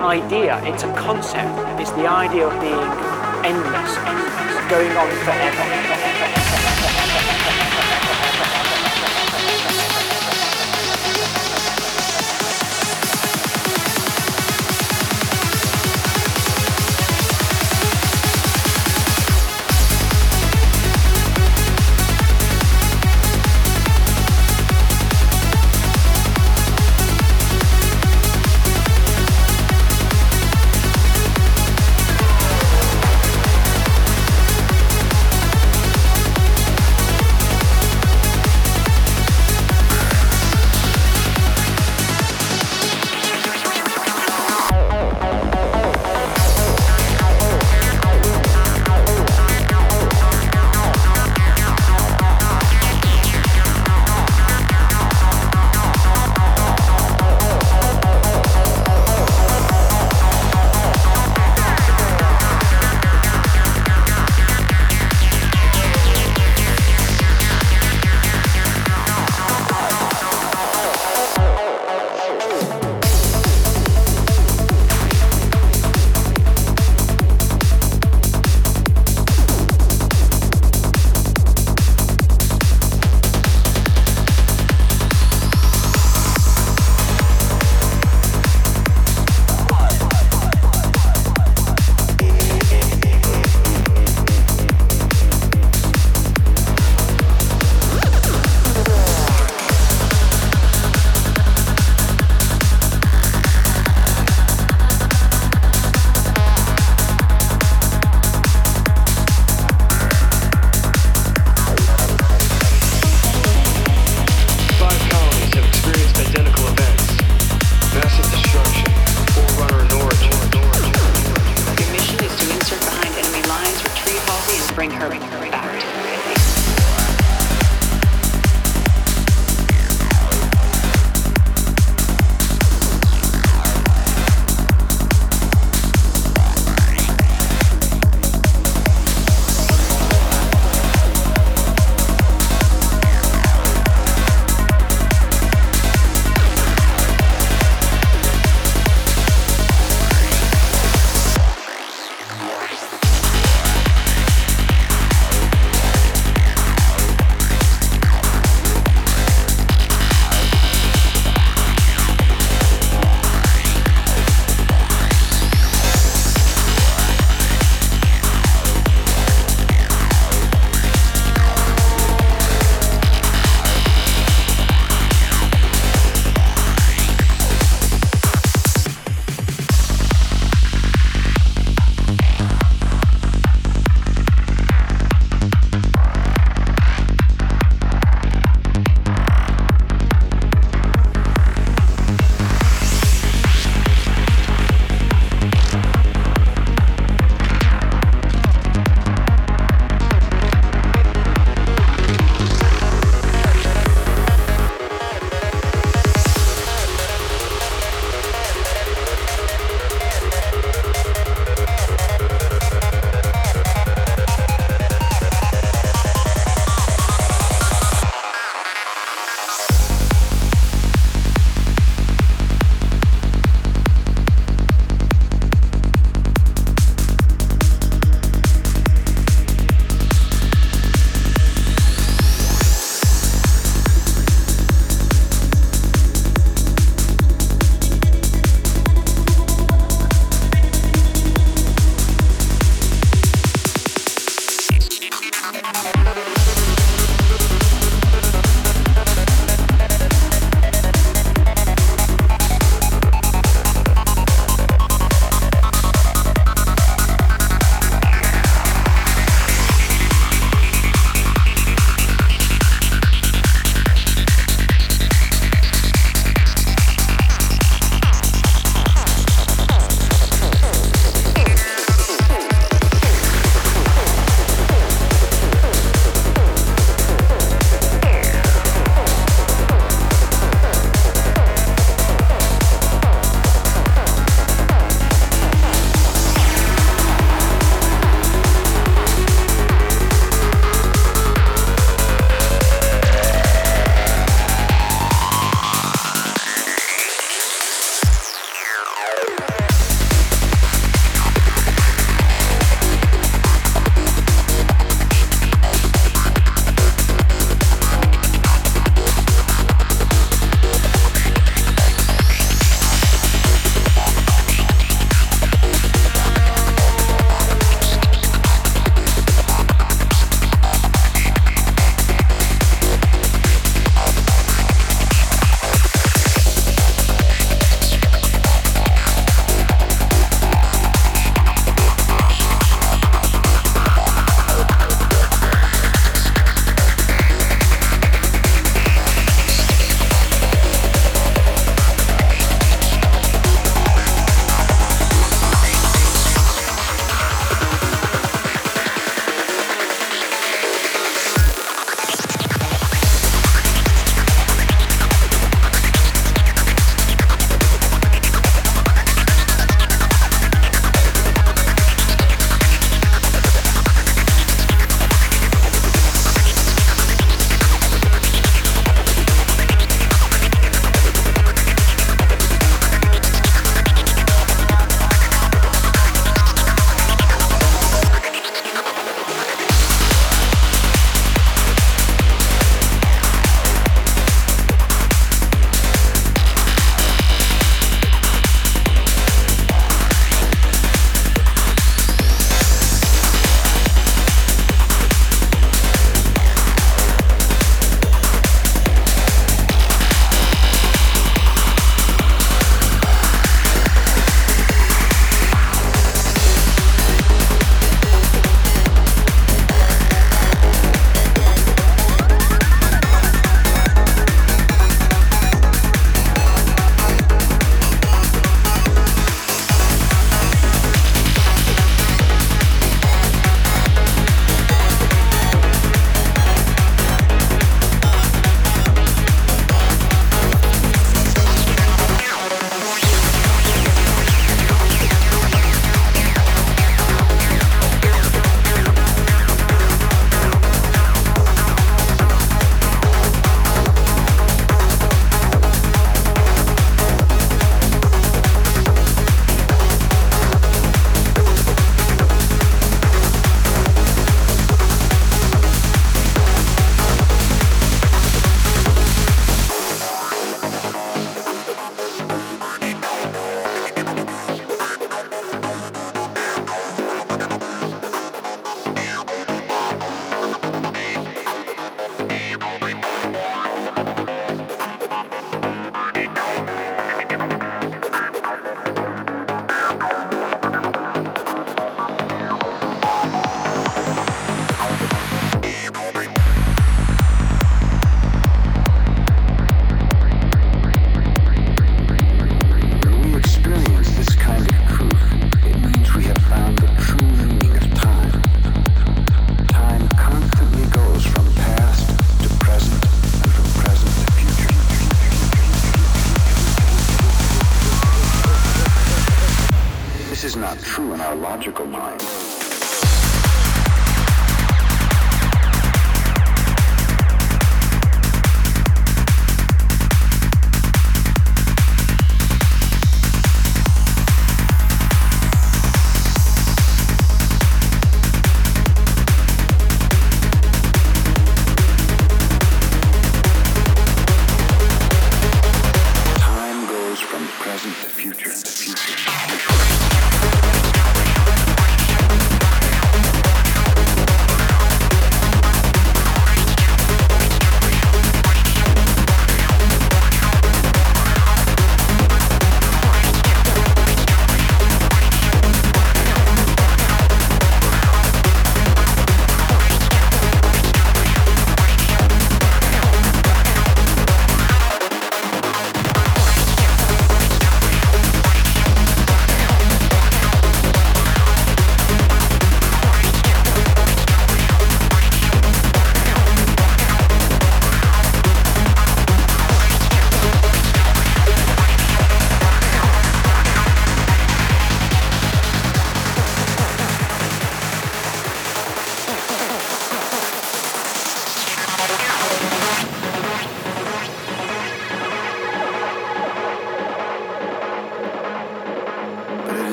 idea, it's a concept. It's the idea of being endless, going on forever.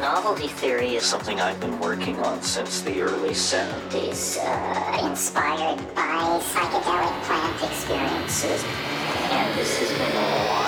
Novelty theory is something I've been working on since the early 70s, uh, inspired by psychedelic plant experiences. And this has been